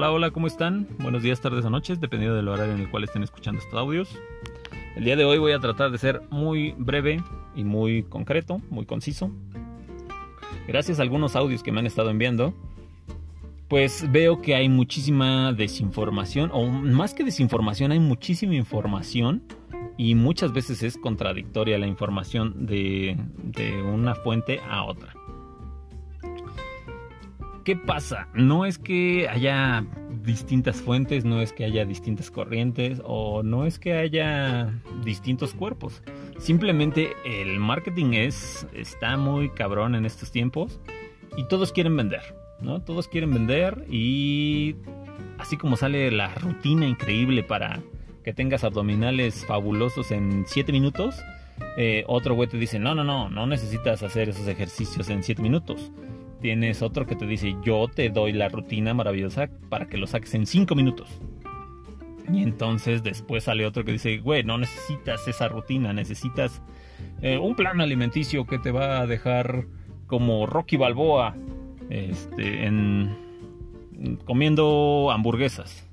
Hola, hola, ¿cómo están? Buenos días, tardes o noches, dependiendo del horario en el cual estén escuchando estos audios. El día de hoy voy a tratar de ser muy breve y muy concreto, muy conciso. Gracias a algunos audios que me han estado enviando, pues veo que hay muchísima desinformación, o más que desinformación, hay muchísima información y muchas veces es contradictoria la información de, de una fuente a otra. ¿Qué pasa? No es que haya distintas fuentes, no es que haya distintas corrientes o no es que haya distintos cuerpos. Simplemente el marketing es está muy cabrón en estos tiempos y todos quieren vender, ¿no? Todos quieren vender y así como sale la rutina increíble para que tengas abdominales fabulosos en 7 minutos, eh, otro güey te dice, no, no, no, no necesitas hacer esos ejercicios en 7 minutos tienes otro que te dice, yo te doy la rutina maravillosa para que lo saques en 5 minutos. Y entonces después sale otro que dice, güey, no necesitas esa rutina, necesitas eh, un plan alimenticio que te va a dejar como Rocky Balboa, este, en, comiendo hamburguesas.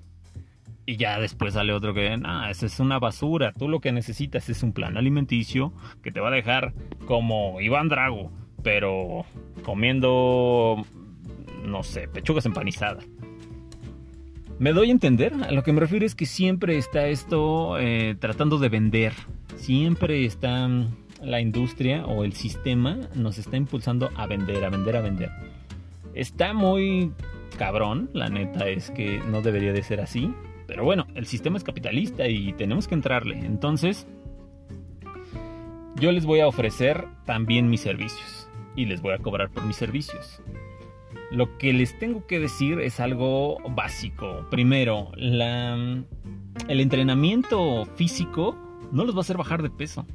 Y ya después sale otro que, ah, esa es una basura, tú lo que necesitas es un plan alimenticio que te va a dejar como Iván Drago pero comiendo, no sé, pechugas empanizadas. Me doy a entender, a lo que me refiero es que siempre está esto eh, tratando de vender, siempre está mm, la industria o el sistema nos está impulsando a vender, a vender, a vender. Está muy cabrón, la neta es que no debería de ser así, pero bueno, el sistema es capitalista y tenemos que entrarle, entonces yo les voy a ofrecer también mis servicios y les voy a cobrar por mis servicios. Lo que les tengo que decir es algo básico. Primero, el entrenamiento físico no los va a hacer bajar de peso.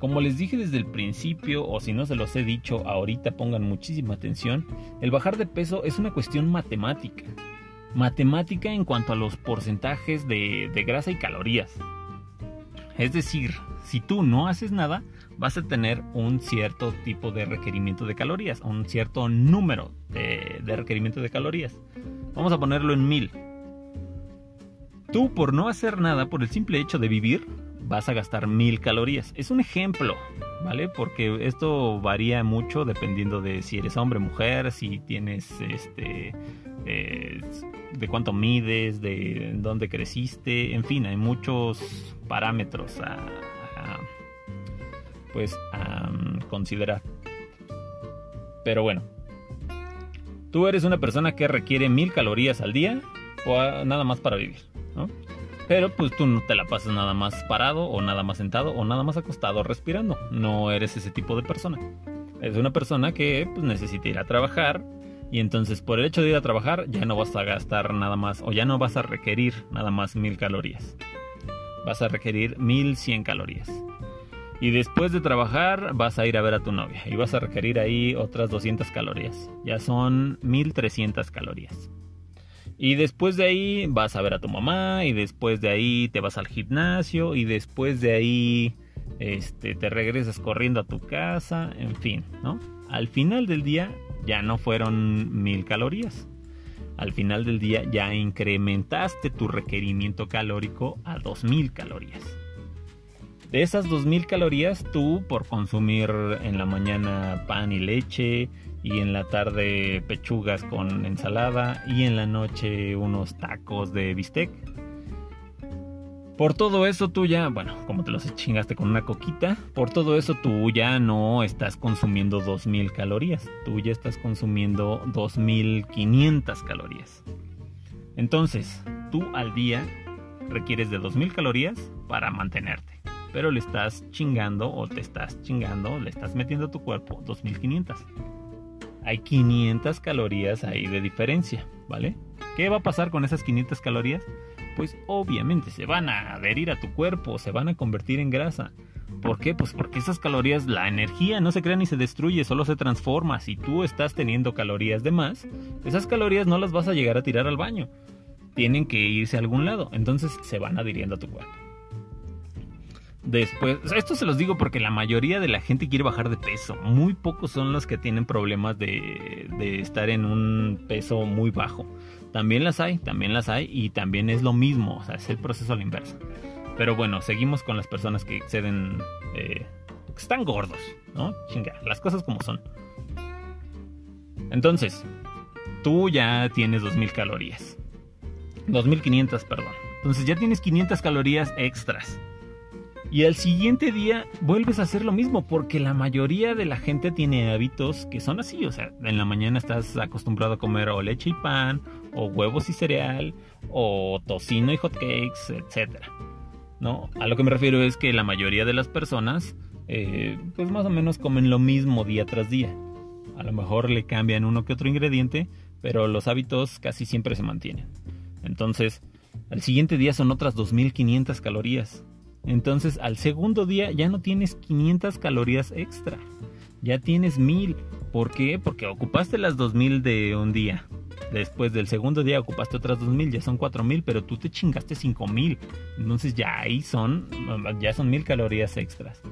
Como les dije desde el principio, o si no se los he dicho ahorita, pongan muchísima atención, el bajar de peso es una cuestión matemática. Matemática en cuanto a los porcentajes de grasa y calorías. Es decir, si tú no haces nada, vas a tener un cierto tipo de requerimiento de calorías, un cierto número de, requerimiento de calorías. Vamos a ponerlo en mil. Tú por no hacer nada, por el simple hecho de vivir, vas a gastar mil calorías. Es un ejemplo, ¿vale? Porque esto varía mucho dependiendo de si eres hombre, mujer, si tienes este... Eh, de cuánto mides, de dónde creciste, en fin, hay muchos parámetros a, pues a considerar. Pero bueno, tú eres una persona que requiere mil calorías al día o nada más para vivir. Pero pues tú no te la pasas nada más parado o nada más sentado o nada más acostado respirando. No eres ese tipo de persona. Es una persona que pues, necesita ir a trabajar y entonces por el hecho de ir a trabajar ya no vas a gastar nada más o ya no vas a requerir nada más mil calorías. Vas a requerir mil cien calorías. Y después de trabajar vas a ir a ver a tu novia y vas a requerir ahí otras 200 calorías. Ya son 1300 calorías. Y después de ahí vas a ver a tu mamá y después de ahí te vas al gimnasio y después de ahí este, te regresas corriendo a tu casa, en fin, ¿no? Al final del día ya no fueron 1000 calorías. Al final del día ya incrementaste tu requerimiento calórico a 2000 calorías. De esas 2000 calorías, tú por consumir en la mañana pan y leche y en la tarde pechugas con ensalada y en la noche unos tacos de bistec. Por todo eso tú ya, bueno, como te los chingaste con una coquita, por todo eso tú ya no estás consumiendo 2000 calorías, tú ya estás consumiendo 2500 calorías. Entonces, tú al día requieres de 2000 calorías para mantenerte pero le estás chingando o te estás chingando, le estás metiendo a tu cuerpo 2500. Hay 500 calorías ahí de diferencia, ¿vale? ¿Qué va a pasar con esas 500 calorías? Pues obviamente se van a adherir a tu cuerpo, se van a convertir en grasa. ¿Por qué? Pues porque esas calorías, la energía no se crea ni se destruye, solo se transforma. Si tú estás teniendo calorías de más, esas calorías no las vas a llegar a tirar al baño. Tienen que irse a algún lado, entonces se van adhiriendo a tu cuerpo. Después, esto se los digo porque la mayoría de la gente quiere bajar de peso. Muy pocos son los que tienen problemas de, estar en un peso muy bajo. También las hay, también las hay y también es lo mismo, o sea, es el proceso a la inversa. Pero bueno, seguimos con las personas que exceden, eh, que están gordos, ¿no? Chinga, las cosas como son. Entonces, tú ya tienes 2000 calorías. 2500, perdón. Entonces ya tienes 500 calorías extras. Y al siguiente día vuelves a hacer lo mismo, porque la mayoría de la gente tiene hábitos que son así. O sea, en la mañana estás acostumbrado a comer o leche y pan, o huevos y cereal, o tocino y hotcakes, etc. ¿No? A lo que me refiero es que la mayoría de las personas, eh, pues más o menos comen lo mismo día tras día. A lo mejor le cambian uno que otro ingrediente, pero los hábitos casi siempre se mantienen. Entonces, al siguiente día son otras 2500 calorías. Entonces, al segundo día ya no tienes 500 calorías extra. Ya tienes 1000. ¿Por qué? Porque ocupaste las 2000 de un día. Después del segundo día ocupaste otras 2000, ya son 4000, pero tú te chingaste 5000. Entonces ya ahí son ya son 1000 calorías extras.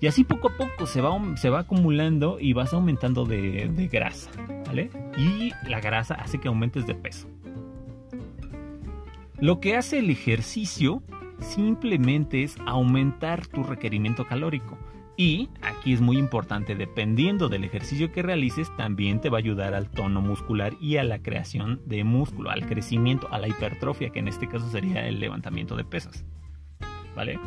Y así poco a poco se va, se va acumulando y vas aumentando de, de grasa, ¿vale? Y la grasa hace que aumentes de peso. Lo que hace el ejercicio simplemente es aumentar tu requerimiento calórico. Y aquí es muy importante, dependiendo del ejercicio que realices, también te va a ayudar al tono muscular y a la creación de músculo, al crecimiento, a la hipertrofia, que en este caso sería el levantamiento de pesas. ¿Vale?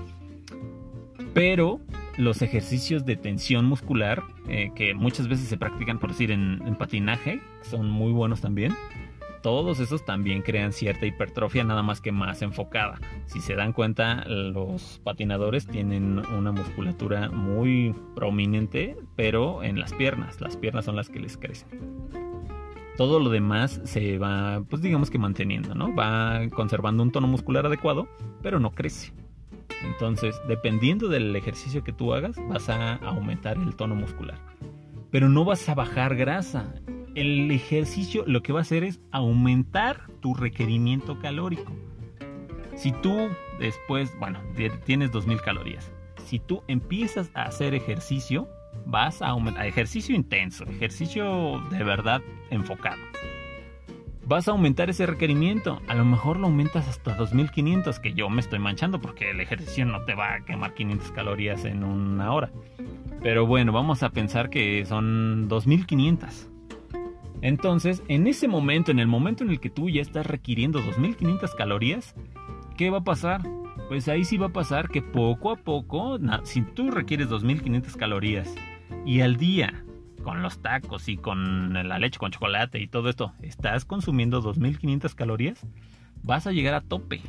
Pero los ejercicios de tensión muscular, eh, que muchas veces se practican, por decir, en patinaje, son muy buenos también todos esos también crean cierta hipertrofia, nada más que más enfocada. Si se dan cuenta, los patinadores tienen una musculatura muy prominente, pero en las piernas. Las piernas son las que les crecen. Todo lo demás se va, pues digamos que manteniendo, ¿no? Va conservando un tono muscular adecuado, pero no crece. Entonces, dependiendo del ejercicio que tú hagas, vas a aumentar el tono muscular. Pero no vas a bajar grasa el ejercicio lo que va a hacer es aumentar tu requerimiento calórico. Si tú después, bueno, tienes 2000 calorías, si tú empiezas a hacer ejercicio, vas a aumentar, ejercicio intenso, ejercicio de verdad enfocado. Vas a aumentar ese requerimiento. A lo mejor lo aumentas hasta 2500, que yo me estoy manchando porque el ejercicio no te va a quemar 500 calorías en una hora. Pero bueno, vamos a pensar que son 2500. Entonces, en ese momento, en el momento en el que tú ya estás requiriendo 2500 calorías, ¿qué va a pasar? Pues ahí sí va a pasar que poco a poco, si tú requieres 2500 calorías y al día con los tacos y con la leche con chocolate y todo esto, estás consumiendo 2500 calorías, vas a llegar a tope.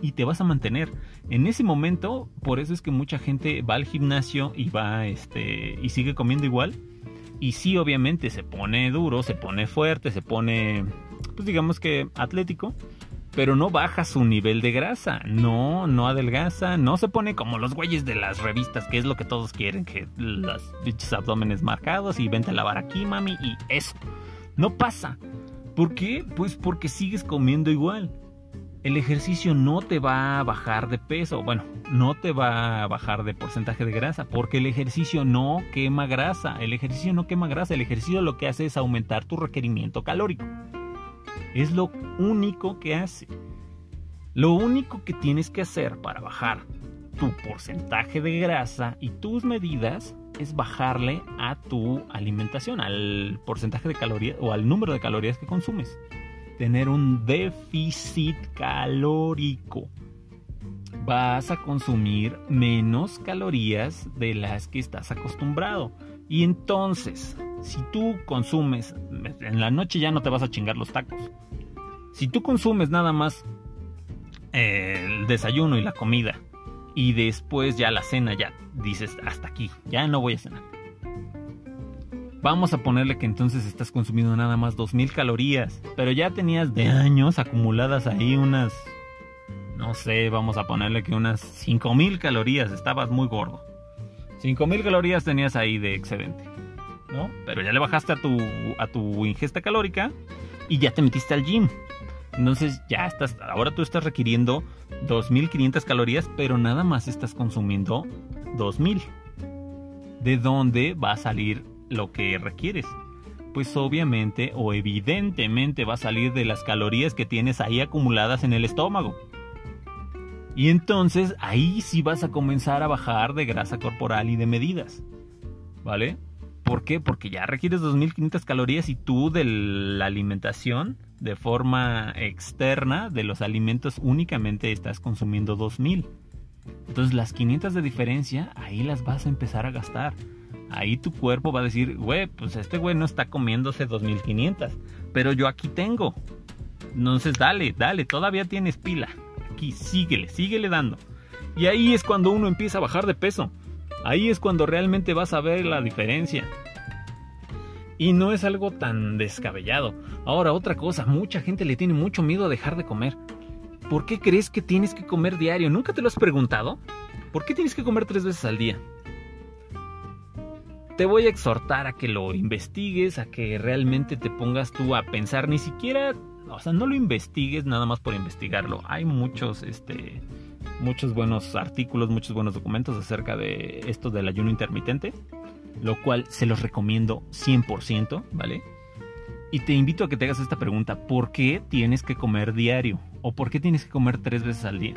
Y te vas a mantener. En ese momento, por eso es que mucha gente va al gimnasio y va este y sigue comiendo igual y sí, obviamente se pone duro, se pone fuerte, se pone, pues digamos que atlético, pero no baja su nivel de grasa, no, no adelgaza, no se pone como los güeyes de las revistas, que es lo que todos quieren, que los bichos abdómenes marcados y vente a lavar aquí, mami, y eso. No pasa. ¿Por qué? Pues porque sigues comiendo igual el ejercicio no te va a bajar de peso, bueno, no te va a bajar de porcentaje de grasa, porque el ejercicio no quema grasa, el ejercicio no quema grasa, el ejercicio lo que hace es aumentar tu requerimiento calórico. Es lo único que hace. Lo único que tienes que hacer para bajar tu porcentaje de grasa y tus medidas es bajarle a tu alimentación, al porcentaje de calorías o al número de calorías que consumes tener un déficit calórico. Vas a consumir menos calorías de las que estás acostumbrado. Y entonces, si tú consumes, en la noche ya no te vas a chingar los tacos. Si tú consumes nada más el desayuno y la comida y después ya la cena ya dices hasta aquí, ya no voy a cenar Vamos a ponerle que entonces estás consumiendo nada más 2000 calorías, pero ya tenías de años acumuladas ahí unas, no sé, vamos a ponerle que unas 5000 calorías, estabas muy gordo. 5000 calorías tenías ahí de excedente, ¿no? Pero ya le bajaste a tu, a tu ingesta calórica y ya te metiste al gym. Entonces ya estás, ahora tú estás requiriendo 2500 calorías, pero nada más estás consumiendo 2000. ¿De dónde va a salir lo que requieres. pues obviamente o evidentemente va a salir de las calorías que tienes ahí acumuladas en el estómago. Y entonces ahí sí vas a comenzar a bajar de grasa corporal y de medidas. ¿Vale? ¿Por qué? Porque ya requieres 2500 calorías y tú de la alimentación de forma externa de los alimentos únicamente estás consumiendo 2000. Entonces las 500 de diferencia ahí las vas a empezar a gastar. Ahí tu cuerpo va a decir, güey, pues este güey no está comiéndose 2500, pero yo aquí tengo. Entonces dale, dale, todavía tienes pila. Aquí síguele, síguele dando. Y ahí es cuando uno empieza a bajar de peso. Ahí es cuando realmente vas a ver la diferencia. Y no es algo tan descabellado. Ahora, otra cosa, mucha gente le tiene mucho miedo a dejar de comer. ¿Por qué crees que tienes que comer diario? ¿Nunca te lo has preguntado? ¿Por qué tienes que comer tres veces al día? Te voy a exhortar a que lo investigues, a que realmente te pongas tú a pensar, ni siquiera, o sea, no lo investigues nada más por investigarlo. Hay muchos, este, muchos buenos artículos, muchos buenos documentos acerca de esto del ayuno intermitente, lo cual se los recomiendo 100%, ¿vale? Y te invito a que te hagas esta pregunta, ¿por qué tienes que comer diario? ¿O por qué tienes que comer tres veces al día?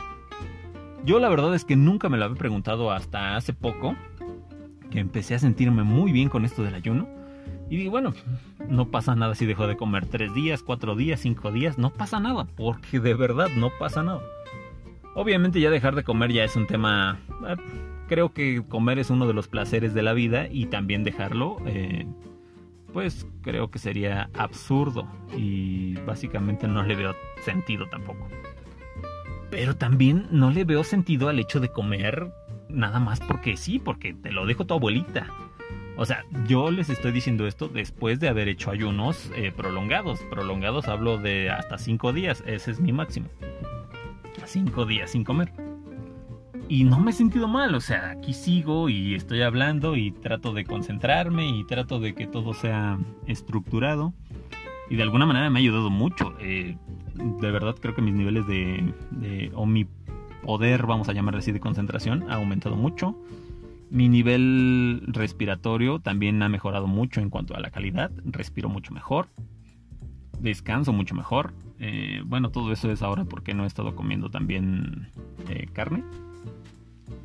Yo la verdad es que nunca me lo había preguntado hasta hace poco, que empecé a sentirme muy bien con esto del ayuno. Y digo, bueno, no pasa nada si dejo de comer tres días, cuatro días, cinco días, no pasa nada, porque de verdad no pasa nada. Obviamente ya dejar de comer ya es un tema... Eh, creo que comer es uno de los placeres de la vida y también dejarlo, eh, pues creo que sería absurdo y básicamente no le veo sentido tampoco. Pero también no le veo sentido al hecho de comer nada más porque sí, porque te lo dejo tu abuelita. O sea, yo les estoy diciendo esto después de haber hecho ayunos eh, prolongados. Prolongados hablo de hasta cinco días, ese es mi máximo cinco días sin comer. Y no me he sentido mal, o sea, aquí sigo y estoy hablando y trato de concentrarme y trato de que todo sea estructurado. Y de alguna manera me ha ayudado mucho. Eh, de verdad creo que mis niveles de, poder, vamos a llamarle así, de concentración ha aumentado mucho. Mi nivel respiratorio también ha mejorado mucho en cuanto a la calidad. Respiro mucho mejor. Descanso mucho mejor. Eh, bueno, todo eso es ahora porque no he estado comiendo también eh, carne.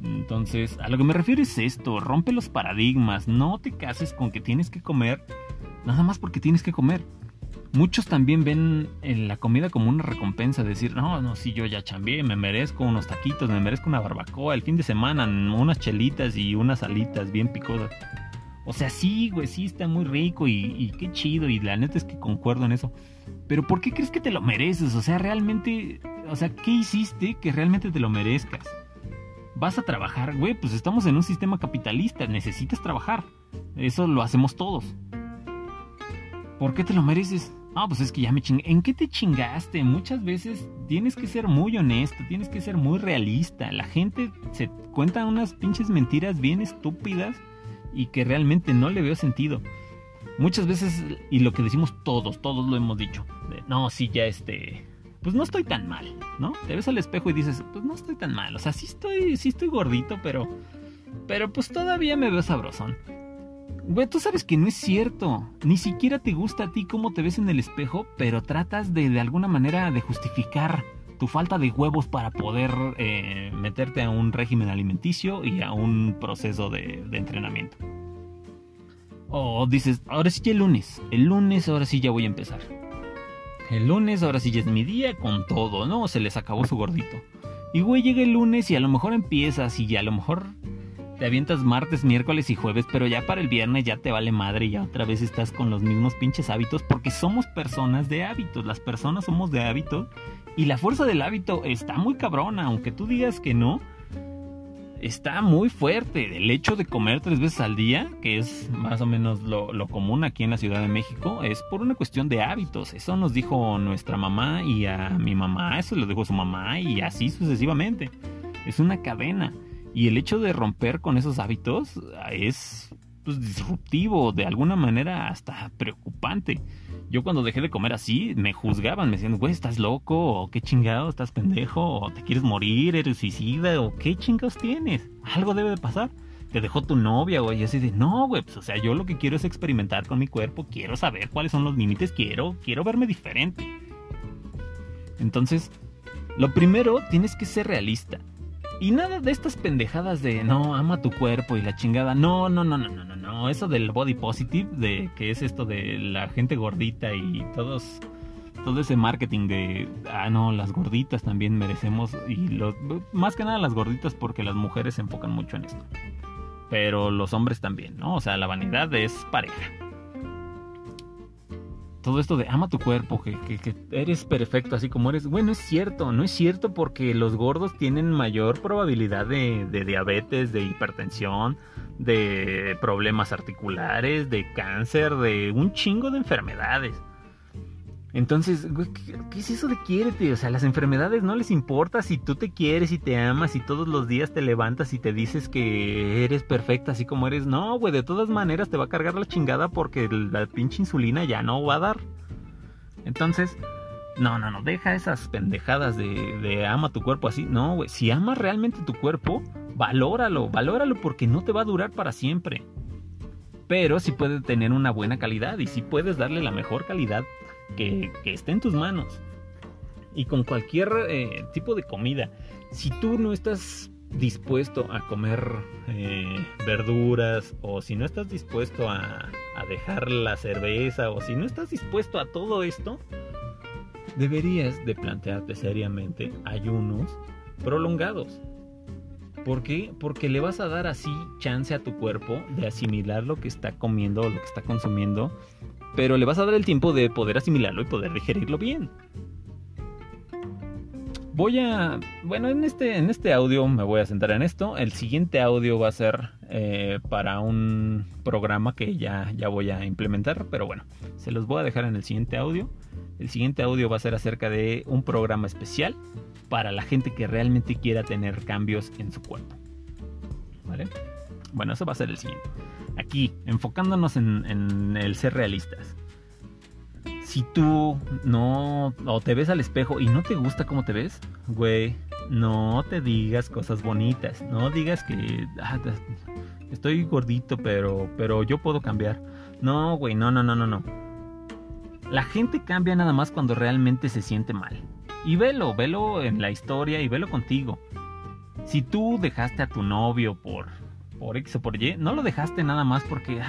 Entonces, a lo que me refiero es esto, rompe los paradigmas, no te cases con que tienes que comer nada más porque tienes que comer. Muchos también ven en la comida como una recompensa, decir, no, no, si yo ya chambié, me merezco unos taquitos, me merezco una barbacoa, el fin de semana unas chelitas y unas alitas bien picosas. O sea, sí, güey, sí está muy rico y, y qué chido y la neta es que concuerdo en eso. Pero ¿por qué crees que te lo mereces? O sea, realmente, o sea, ¿qué hiciste que realmente te lo merezcas? Vas a trabajar, güey, pues estamos en un sistema capitalista, necesitas trabajar. Eso lo hacemos todos. ¿Por qué te lo mereces? Ah, pues es que ya me chingué. ¿En qué te chingaste? Muchas veces tienes que ser muy honesto, tienes que ser muy realista. La gente se cuenta unas pinches mentiras bien estúpidas y que realmente no le veo sentido muchas veces, y lo que decimos todos, todos lo hemos dicho, no, sí, ya este, pues no estoy tan mal, ¿no? Te ves al espejo y dices, pues no estoy tan mal, o sea, sí estoy, sí estoy gordito, pero, pero pues todavía me veo sabrosón. Güey, tú sabes que no es cierto. Ni siquiera te gusta a ti cómo te ves en el espejo, pero tratas de de alguna manera de justificar tu falta de huevos para poder eh, meterte a un régimen alimenticio y a un proceso de entrenamiento. O dices, ahora sí ya el lunes. El lunes ahora sí ya voy a empezar. El lunes ahora sí ya es mi día con todo, ¿no? Se les acabó su gordito. Y güey, llega el lunes y a lo mejor empiezas y a lo mejor te avientas martes, miércoles y jueves, pero ya para el viernes ya te vale madre y ya otra vez estás con los mismos pinches hábitos porque somos personas de hábitos, las personas somos de hábitos y la fuerza del hábito está muy cabrona, aunque tú digas que no, está muy fuerte. El hecho de comer tres veces al día, que es más o menos lo, común aquí en la Ciudad de México, es por una cuestión de hábitos. Eso nos dijo nuestra mamá y a mi mamá, eso lo dijo su mamá y así sucesivamente. Es una cadena. Y el hecho de romper con esos hábitos es pues, disruptivo, de alguna manera hasta preocupante. Yo cuando dejé de comer así, me juzgaban, me decían, güey, ¿estás loco? ¿O qué chingado? ¿Estás pendejo? ¿O te quieres morir? ¿Eres suicida? ¿O qué chingados tienes? Algo debe de pasar. te dejó tu novia, güey. Y así de, no, güey, pues, o sea, yo lo que quiero es experimentar con mi cuerpo, quiero saber cuáles son los límites, quiero, quiero verme diferente. Entonces, lo primero, tienes que ser realista. Y nada de estas pendejadas de no, ama tu cuerpo y la chingada. No, no, no, no, no, no, no. Eso del body positive, de que es esto de la gente gordita y todos. Todo ese marketing de, ah, no, las gorditas también merecemos. Y los, más que nada las gorditas porque las mujeres se enfocan mucho en esto. Pero los hombres también, ¿no? O sea, la vanidad es pareja todo esto de ama tu cuerpo, que, eres perfecto así como eres. Bueno, es cierto, no es cierto porque los gordos tienen mayor probabilidad de, de diabetes, de hipertensión, de problemas articulares, de cáncer, de un chingo de enfermedades. Entonces, ¿qué, es eso de quiérete? O sea, las enfermedades no les importa si tú te quieres y te amas y todos los días te levantas y te dices que eres perfecta así como eres. No, güey, de todas maneras te va a cargar la chingada porque la pinche insulina ya no va a dar. Entonces, no, no, no, deja esas pendejadas de, de ama tu cuerpo así. No, güey, si amas realmente tu cuerpo, valóralo, valóralo porque no te va a durar para siempre. Pero sí puede tener una buena calidad y sí puedes darle la mejor calidad que, esté en tus manos. Y con cualquier eh, tipo de comida. Si tú no estás dispuesto a comer eh, verduras o si no estás dispuesto a, a dejar la cerveza o si no estás dispuesto a todo esto, deberías de plantearte seriamente ayunos prolongados. ¿Por qué? Porque le vas a dar así chance a tu cuerpo de asimilar lo que está comiendo o lo que está consumiendo pero le vas a dar el tiempo de poder asimilarlo y poder digerirlo bien. Voy a, bueno, en este, en este audio me voy a centrar en esto. El siguiente audio va a ser eh, para un programa que ya, ya voy a implementar, pero bueno, se los voy a dejar en el siguiente audio. El siguiente audio va a ser acerca de un programa especial para la gente que realmente quiera tener cambios en su cuerpo. ¿Vale? Bueno, eso va a ser el siguiente aquí, enfocándonos en, el ser realistas. Si tú no o te ves al espejo y no te gusta cómo te ves, güey, no te digas cosas bonitas, no digas que ah, estoy gordito, pero pero yo puedo cambiar. No, güey, no, no, no, no, no. La gente cambia nada más cuando realmente se siente mal. Y velo, velo en la historia y velo contigo. Si tú dejaste a tu novio por por X o por Y, no lo dejaste nada más porque,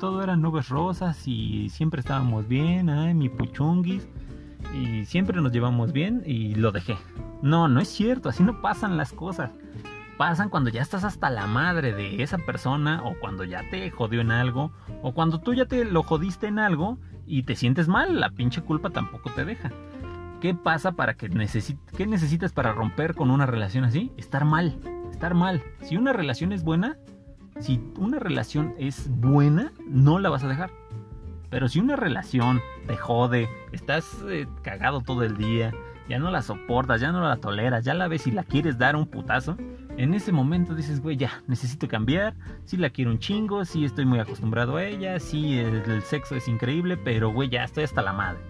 todo eran nubes rosas y siempre estábamos bien, ay, mi puchunguis, y siempre nos llevamos bien y lo dejé. No, no es cierto, así no pasan las cosas. Pasan cuando ya estás hasta la madre de esa persona o cuando ya te jodió en algo o cuando tú ya te lo jodiste en algo y te sientes mal, la pinche culpa tampoco te deja. ¿Qué pasa para que necesites, qué necesitas para romper con una relación así? Estar mal estar mal. Si una relación es buena, si una relación es buena, no la vas a dejar. Pero si una relación te jode, estás eh, cagado todo el día, ya no la soportas, ya no la toleras, ya la ves y la quieres dar un putazo, en ese momento dices, güey, ya, necesito cambiar, si la quiero un chingo, si estoy muy acostumbrado a ella, si el, el sexo es increíble, pero güey, ya estoy hasta la madre.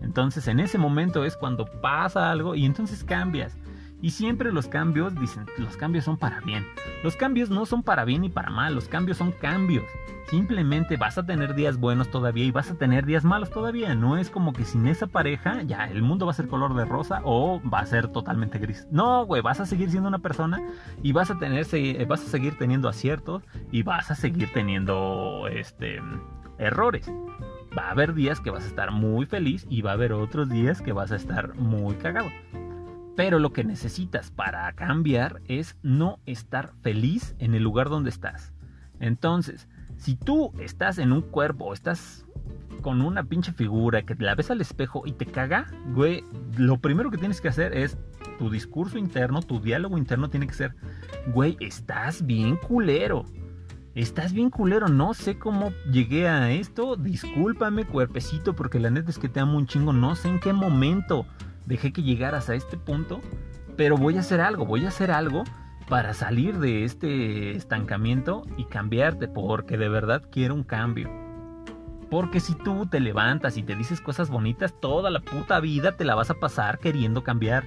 Entonces en ese momento es cuando pasa algo y entonces cambias. Y siempre los cambios, dicen, los cambios son para bien. Los cambios no son para bien ni para mal, los cambios son cambios. Simplemente vas a tener días buenos todavía y vas a tener días malos todavía. No es como que sin esa pareja ya el mundo va a ser color de rosa o va a ser totalmente gris. No, güey, vas a seguir siendo una persona y vas a tener, vas a seguir teniendo aciertos y vas a seguir teniendo este errores. Va a haber días que vas a estar muy feliz y va a haber otros días que vas a estar muy cagado. Pero lo que necesitas para cambiar es no estar feliz en el lugar donde estás. Entonces, si tú estás en un cuerpo estás con una pinche figura que la ves al espejo y te caga, güey, lo primero que tienes que hacer es tu discurso interno, tu diálogo interno tiene que ser, güey, estás bien culero. Estás bien culero, no sé cómo llegué a esto, discúlpame cuerpecito porque la neta es que te amo un chingo, no sé en qué momento dejé que llegaras a este punto, pero voy a hacer algo, voy a hacer algo para salir de este estancamiento y cambiarte, porque de verdad quiero un cambio. Porque si tú te levantas y te dices cosas bonitas, toda la puta vida te la vas a pasar queriendo cambiar.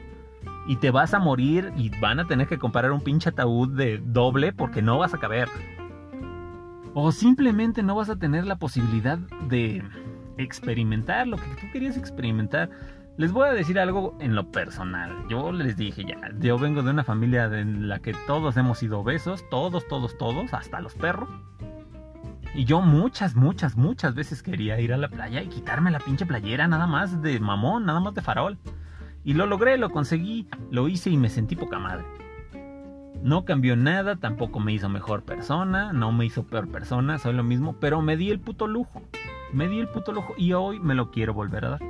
Y te vas a morir y van a tener que comprar un pinche ataúd de doble porque no vas a caber. O simplemente no vas a tener la posibilidad de experimentar lo que tú querías experimentar. Les voy a decir algo en lo personal. Yo les dije ya, yo vengo de una familia en la que todos hemos sido obesos, todos, todos, todos, hasta los perros. Y yo muchas, muchas, muchas veces quería ir a la playa y quitarme la pinche playera nada más de mamón, nada más de farol. Y lo logré, lo conseguí, lo hice y me sentí poca madre. No cambió nada, tampoco me hizo mejor persona, no me hizo peor persona, soy lo mismo, pero me di el puto lujo. Me di el puto lujo y hoy me lo quiero volver a dar,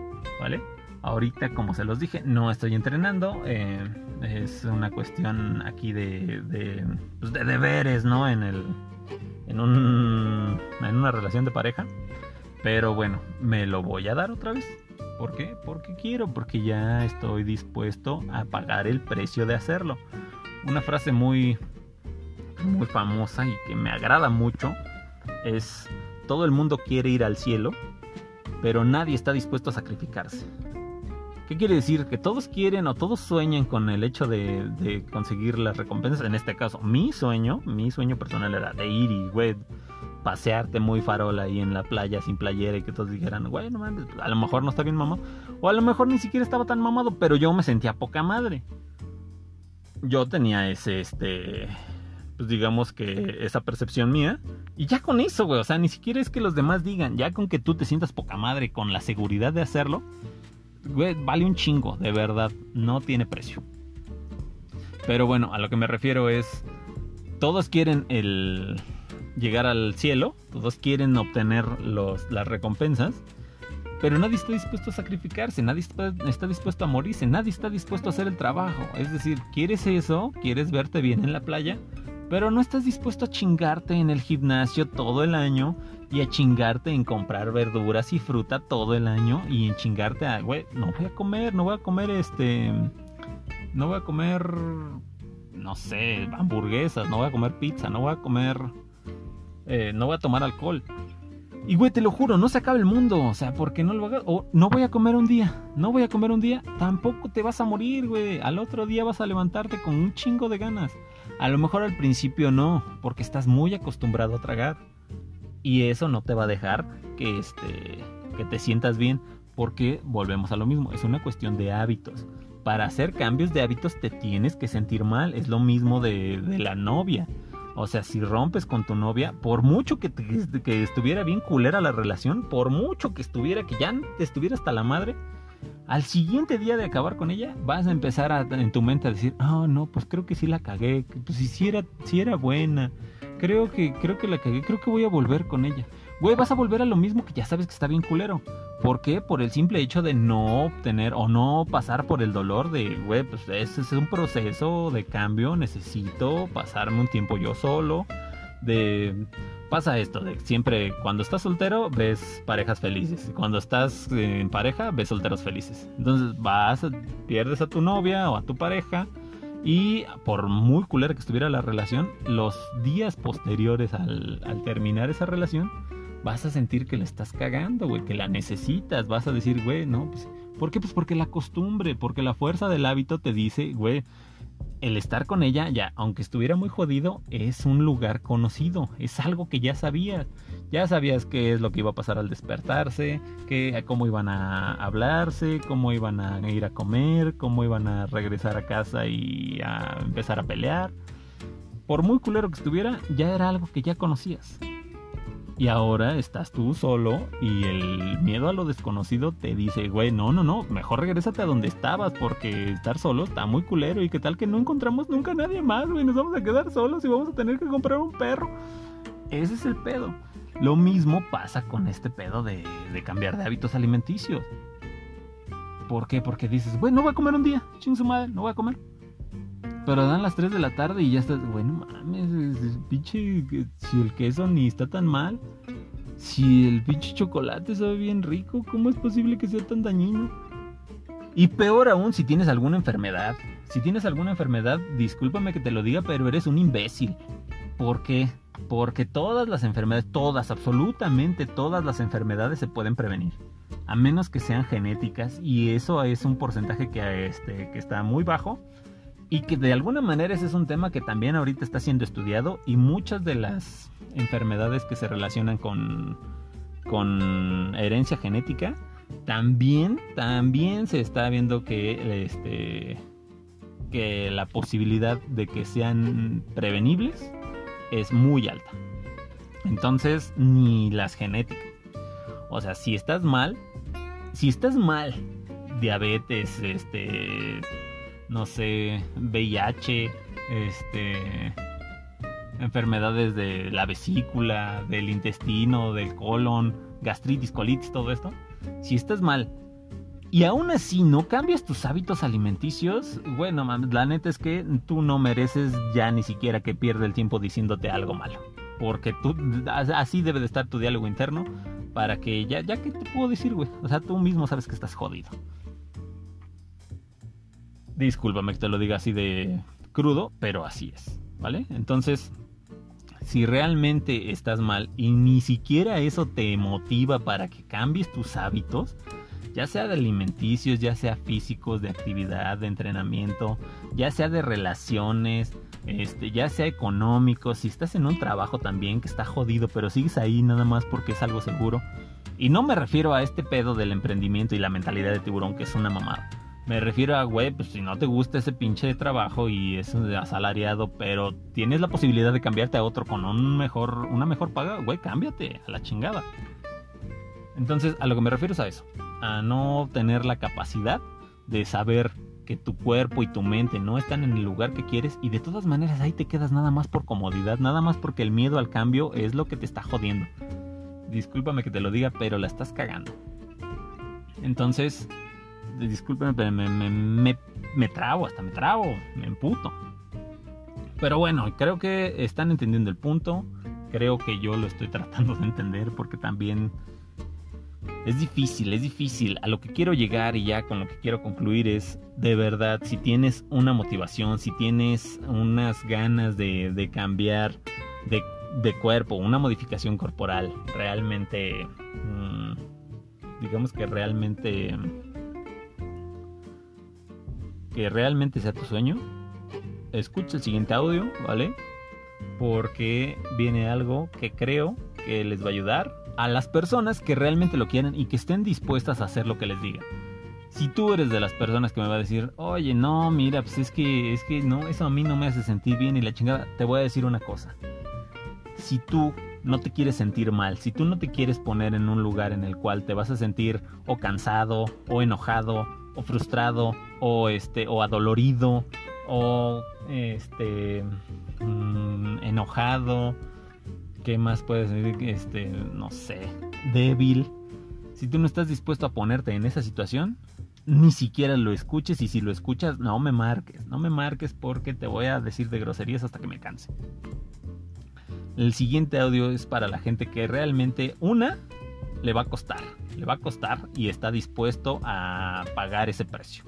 ¿vale? Ahorita, como se los dije, no estoy entrenando. Eh, es una cuestión aquí de, de, pues de, deberes, ¿no? En, el, en, un, en una relación de pareja. Pero bueno, me lo voy a dar otra vez. ¿Por qué? Porque quiero, porque ya estoy dispuesto a pagar el precio de hacerlo. Una frase muy, muy famosa y que me agrada mucho es, todo el mundo quiere ir al cielo, pero nadie está dispuesto a sacrificarse. ¿Qué quiere decir? Que todos quieren o todos sueñan con el hecho de, conseguir las recompensas. En este caso, mi sueño, mi sueño personal era de ir y, güey, pasearte muy farol ahí en la playa sin playera y que todos dijeran, güey, no mames, a lo mejor no está bien mamado. O a lo mejor ni siquiera estaba tan mamado, pero yo me sentía poca madre. Yo tenía ese, este, pues digamos que esa percepción mía. Y ya con eso, güey, o sea, ni siquiera es que los demás digan, ya con que tú te sientas poca madre con la seguridad de hacerlo vale un chingo, de verdad, no tiene precio. Pero bueno, a lo que me refiero es, todos quieren el llegar al cielo, todos quieren obtener los, las recompensas, pero nadie está dispuesto a sacrificarse, nadie está, está, dispuesto a morirse, nadie está dispuesto a hacer el trabajo. Es decir, quieres eso, quieres verte bien en la playa, pero no estás dispuesto a chingarte en el gimnasio todo el año y a chingarte en comprar verduras y fruta todo el año y en chingarte a, güey, no voy a comer, no voy a comer este, no voy a comer, no sé, hamburguesas, no voy a comer pizza, no voy a comer, eh, no voy a tomar alcohol. Y güey, te lo juro, no se acaba el mundo, o sea, porque no lo hagas, o no voy a comer un día, no voy a comer un día, tampoco te vas a morir, güey, al otro día vas a levantarte con un chingo de ganas. A lo mejor al principio no, porque estás muy acostumbrado a tragar. Y eso no te va a dejar que, este, que te sientas bien, porque volvemos a lo mismo, es una cuestión de hábitos. Para hacer cambios de hábitos te tienes que sentir mal, es lo mismo de, de la novia. O sea, si rompes con tu novia, por mucho que, que, estuviera bien culera la relación, por mucho que estuviera, que ya te estuviera hasta la madre, al siguiente día de acabar con ella, vas a empezar a, en tu mente a decir, ah, no, pues creo que sí la cagué, pues si era, si era buena, creo que, creo que la cagué, creo que voy a volver con ella. Güey, vas a volver a lo mismo que ya sabes que está bien culero. ¿Por qué? Por el simple hecho de no obtener o no pasar por el dolor de, güey, pues ese es un proceso de cambio, necesito pasarme un tiempo yo solo, de pasa esto, de siempre cuando estás soltero ves parejas felices, y cuando estás en pareja ves solteros felices. Entonces vas, pierdes a tu novia o a tu pareja y por muy culera que estuviera la relación, los días posteriores al, al terminar esa relación, vas a sentir que la estás cagando, güey, que la necesitas, vas a decir, güey, no, pues, ¿por qué? Pues porque la costumbre, porque la fuerza del hábito te dice, güey, el estar con ella, ya, aunque estuviera muy jodido, es un lugar conocido, es algo que ya sabías. Ya sabías qué es lo que iba a pasar al despertarse, qué, cómo iban a hablarse, cómo iban a ir a comer, cómo iban a regresar a casa y a empezar a pelear. Por muy culero que estuviera, ya era algo que ya conocías. Y ahora estás tú solo y el miedo a lo desconocido te dice, güey, no, no, no, mejor regrésate a donde estabas porque estar solo está muy culero y qué tal que no encontramos nunca a nadie más, güey, nos vamos a quedar solos y vamos a tener que comprar un perro. Ese es el pedo. Lo mismo pasa con este pedo de, de cambiar de hábitos alimenticios. ¿Por qué? Porque dices, güey, no voy a comer un día, ching su madre, no voy a comer. Pero dan las 3 de la tarde y ya estás, bueno, mames, pinche, si el queso ni está tan mal, si el pinche chocolate sabe bien rico, ¿cómo es posible que sea tan dañino? Y peor aún si tienes alguna enfermedad. Si tienes alguna enfermedad, discúlpame que te lo diga, pero eres un imbécil. ¿Por qué? Porque todas las enfermedades, todas, absolutamente todas las enfermedades se pueden prevenir. a menos que sean genéticas y eso es un porcentaje que, este, que está muy bajo y que de alguna manera ese es un tema que también ahorita está siendo estudiado y muchas de las enfermedades que se relacionan con, con herencia genética también, también se está viendo que, este, que la posibilidad de que sean prevenibles es muy alta. Entonces, ni las genéticas. O sea, si estás mal, si estás mal, diabetes, este, no sé, VIH, este, enfermedades de la vesícula, del intestino, del colon, gastritis, colitis, todo esto, si estás mal y aún así no cambias tus hábitos alimenticios, bueno, la neta es que tú no mereces ya ni siquiera que pierda el tiempo diciéndote algo malo. Porque tú, así debe de estar tu diálogo interno para que ya, ya que te puedo decir, güey. O sea, tú mismo sabes que estás jodido. Discúlpame que te lo diga así de crudo, pero así es, ¿vale? Entonces, si realmente estás mal y ni siquiera eso te motiva para que cambies tus hábitos, ya sea de alimenticios, ya sea físicos, de actividad, de entrenamiento, ya sea de relaciones, este, ya sea económicos, si estás en un trabajo también que está jodido, pero sigues ahí nada más porque es algo seguro. Y no me refiero a este pedo del emprendimiento y la mentalidad de tiburón, que es una mamada. Me refiero a, güey, pues si no te gusta ese pinche trabajo y es asalariado, pero tienes la posibilidad de cambiarte a otro con un mejor, una mejor paga, güey, cámbiate a la chingada. Entonces, a lo que me refiero es a eso, a no tener la capacidad de saber que tu cuerpo y tu mente no están en el lugar que quieres y de todas maneras ahí te quedas nada más por comodidad, nada más porque el miedo al cambio es lo que te está jodiendo. Discúlpame que te lo diga, pero la estás cagando. Entonces, discúlpenme, pero me, me, me, trabo, hasta me trabo, me emputo. Pero bueno, creo que están entendiendo el punto. Creo que yo lo estoy tratando de entender porque también es difícil, es difícil. A lo que quiero llegar y ya con lo que quiero concluir es, de verdad, si tienes una motivación, si tienes unas ganas de, cambiar de, de, cuerpo, una modificación corporal, realmente, mm, digamos que realmente que realmente sea tu sueño, escucha el siguiente audio, ¿vale? Porque viene algo que creo que les va a ayudar a las personas que realmente lo quieren y que estén dispuestas a hacer lo que les diga. Si tú eres de las personas que me va a decir, oye, no, mira, pues es que, es que no, eso a mí no me hace sentir bien y la chingada, te voy a decir una cosa. Si tú no te quieres sentir mal, si tú no te quieres poner en un lugar en el cual te vas a sentir o cansado o enojado o frustrado o este o adolorido o este mm, enojado qué más puedes decir este no sé débil. Si tú no estás dispuesto a ponerte en esa situación ni siquiera lo escuches y si lo escuchas no me marques no me marques porque te voy a decir de groserías hasta que me canse. El siguiente audio es para la gente que realmente una le va a costar le va a costar y está dispuesto a pagar ese precio.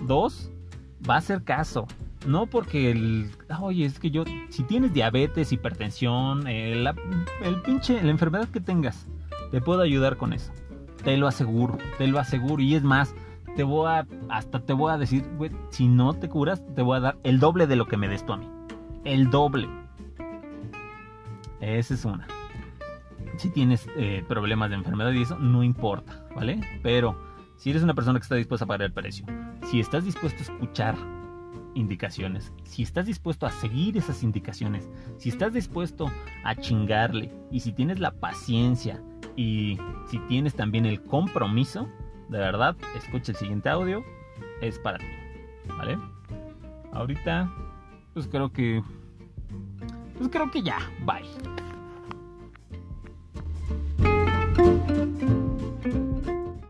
Dos, va a hacer caso. No porque el. Oye, es que yo. Si tienes diabetes, hipertensión, el, el pinche. La enfermedad que tengas, te puedo ayudar con eso. Te lo aseguro, te lo aseguro. Y es más, te voy a. Hasta te voy a decir, güey, si no te curas, te voy a dar el doble de lo que me des tú a mí. El doble. Esa es una si tienes eh, problemas de enfermedad y eso, no importa, ¿vale? Pero si eres una persona que está dispuesta a pagar el precio, si estás dispuesto a escuchar indicaciones, si estás dispuesto a seguir esas indicaciones, si estás dispuesto a chingarle y si tienes la paciencia y si tienes también el compromiso, de verdad, escucha el siguiente audio, es para ti, ¿vale? Ahorita, pues creo que, pues creo que ya, bye.